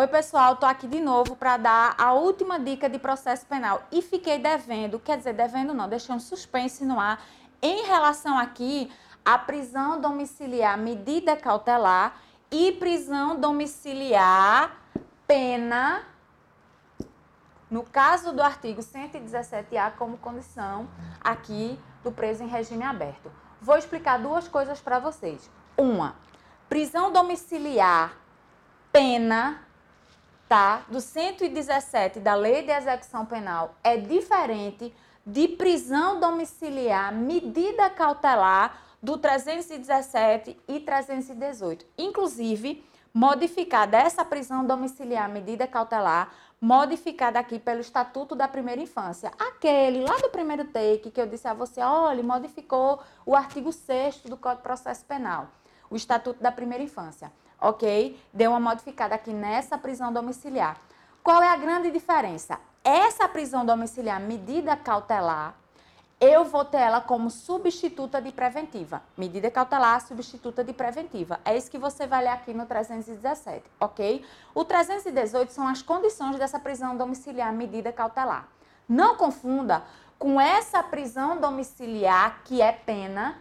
Oi, pessoal, tô aqui de novo para dar a última dica de processo penal e fiquei devendo, quer dizer, devendo não, deixei um suspense no ar em relação aqui à prisão domiciliar medida cautelar e prisão domiciliar pena no caso do artigo 117A como condição aqui do preso em regime aberto. Vou explicar duas coisas para vocês. Uma, prisão domiciliar pena tá, do 117 da Lei de Execução Penal é diferente de prisão domiciliar medida cautelar do 317 e 318. Inclusive, modificada essa prisão domiciliar medida cautelar modificada aqui pelo Estatuto da Primeira Infância. Aquele lá do primeiro take que eu disse a você, olha, modificou o artigo 6 do Código de Processo Penal, o Estatuto da Primeira Infância, ok? Deu uma modificada aqui nessa prisão domiciliar. Qual é a grande diferença? Essa prisão domiciliar medida cautelar, eu vou ter ela como substituta de preventiva. Medida cautelar, substituta de preventiva. É isso que você vai ler aqui no 317, ok? O 318 são as condições dessa prisão domiciliar medida cautelar. Não confunda com essa prisão domiciliar, que é pena,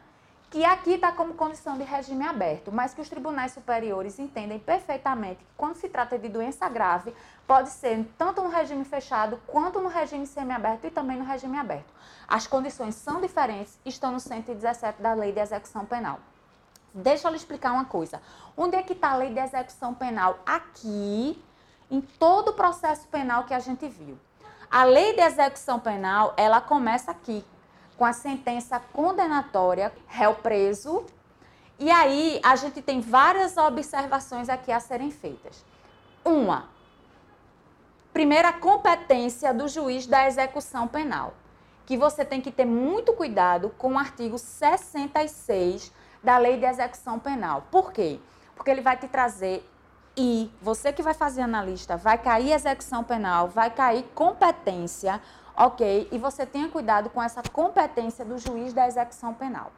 que aqui está como condição de regime aberto, mas que os tribunais superiores entendem perfeitamente que quando se trata de doença grave, pode ser tanto no regime fechado quanto no regime semiaberto e também no regime aberto. As condições são diferentes, estão no 117 da Lei de Execução Penal. Deixa eu lhe explicar uma coisa. Onde é que está a Lei de Execução Penal? Aqui, em todo o processo penal que a gente viu. A Lei de Execução Penal, ela começa aqui, com a sentença condenatória, réu preso. E aí a gente tem várias observações aqui a serem feitas. Uma, primeira competência do juiz da execução penal, que você tem que ter muito cuidado com o artigo 66 da Lei de Execução Penal. Por quê? Porque ele vai te trazer e você que vai fazer analista, vai cair execução penal, vai cair competência ok? E você tenha cuidado com essa competência do juiz da execução penal.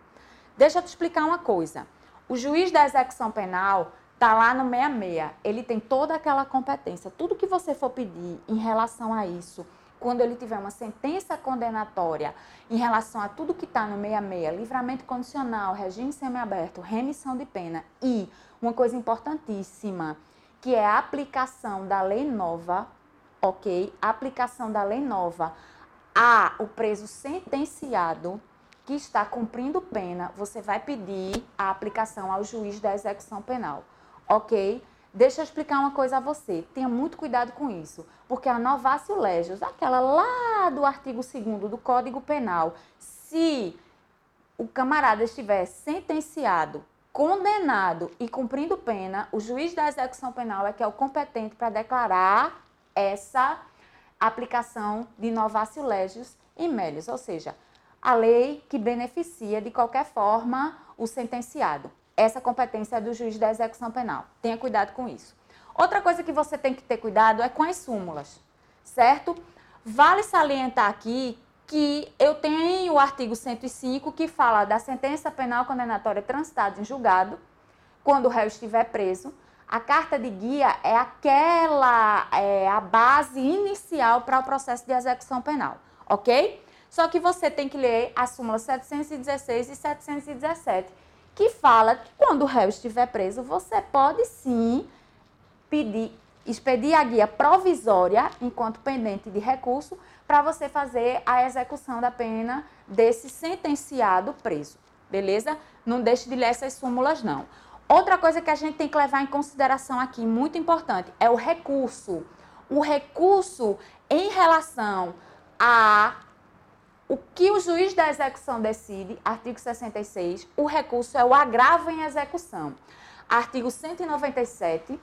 Deixa eu te explicar uma coisa. O juiz da execução penal está lá no 66. Ele tem toda aquela competência. Tudo que você for pedir em relação a isso, quando ele tiver uma sentença condenatória em relação a tudo que está no 66, livramento condicional, regime semiaberto, remissão de pena e uma coisa importantíssima, que é a aplicação da lei nova, ok? A aplicação da lei nova a o preso sentenciado que está cumprindo pena, você vai pedir a aplicação ao juiz da execução penal, ok? Deixa eu explicar uma coisa a você. Tenha muito cuidado com isso, porque a novácio legis, aquela lá do artigo 2 do Código Penal, se o camarada estiver sentenciado, condenado e cumprindo pena, o juiz da execução penal é que é o competente para declarar essa aplicação de novácio legis em melius, ou seja, a lei que beneficia de qualquer forma o sentenciado. Essa competência é do juiz da execução penal. Tenha cuidado com isso. Outra coisa que você tem que ter cuidado é com as súmulas, certo? Vale salientar aqui que eu tenho o artigo 105 que fala da sentença penal condenatória transitada em julgado, quando o réu estiver preso, a carta de guia é aquela, é a base inicial para o processo de execução penal, ok? Só que você tem que ler a súmula 716 e 717, que fala que quando o réu estiver preso, você pode sim pedir, expedir a guia provisória, enquanto pendente de recurso, para você fazer a execução da pena desse sentenciado preso, beleza? Não deixe de ler essas súmulas, não. Outra coisa que a gente tem que levar em consideração aqui, muito importante, é o recurso. O recurso em relação a o que o juiz da execução decide, artigo 66, o recurso é o agravo em execução. Artigo 197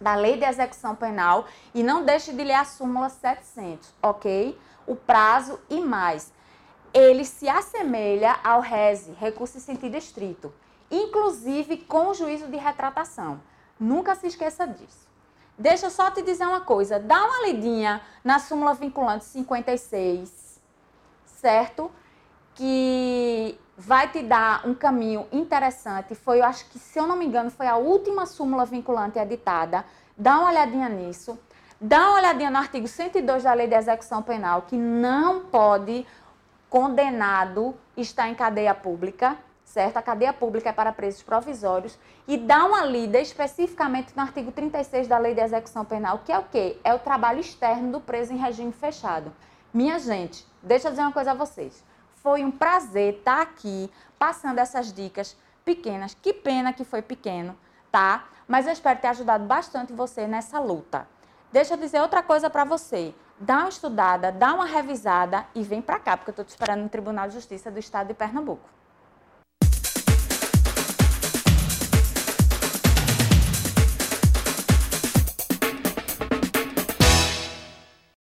da Lei de Execução Penal e não deixe de ler a súmula 700, ok? O prazo e mais. Ele se assemelha ao RESE, recurso em sentido estrito inclusive com juízo de retratação. Nunca se esqueça disso. Deixa eu só te dizer uma coisa, dá uma lidinha na súmula vinculante 56, certo? Que vai te dar um caminho interessante. Foi, eu acho que, se eu não me engano, foi a última súmula vinculante editada. dá uma olhadinha nisso. Dá uma olhadinha no artigo 102 da Lei de Execução Penal, que não pode condenado estar em cadeia pública, certo? A cadeia pública é para presos provisórios. E dá uma lida especificamente no artigo 36 da Lei de Execução Penal, que é o quê? É o trabalho externo do preso em regime fechado. Minha gente, deixa eu dizer uma coisa a vocês. Foi um prazer estar aqui passando essas dicas pequenas. Que pena que foi pequeno, tá? Mas eu espero ter ajudado bastante você nessa luta. Deixa eu dizer outra coisa para você. Dá uma estudada, dá uma revisada e vem para cá, porque eu estou te esperando no Tribunal de Justiça do Estado de Pernambuco.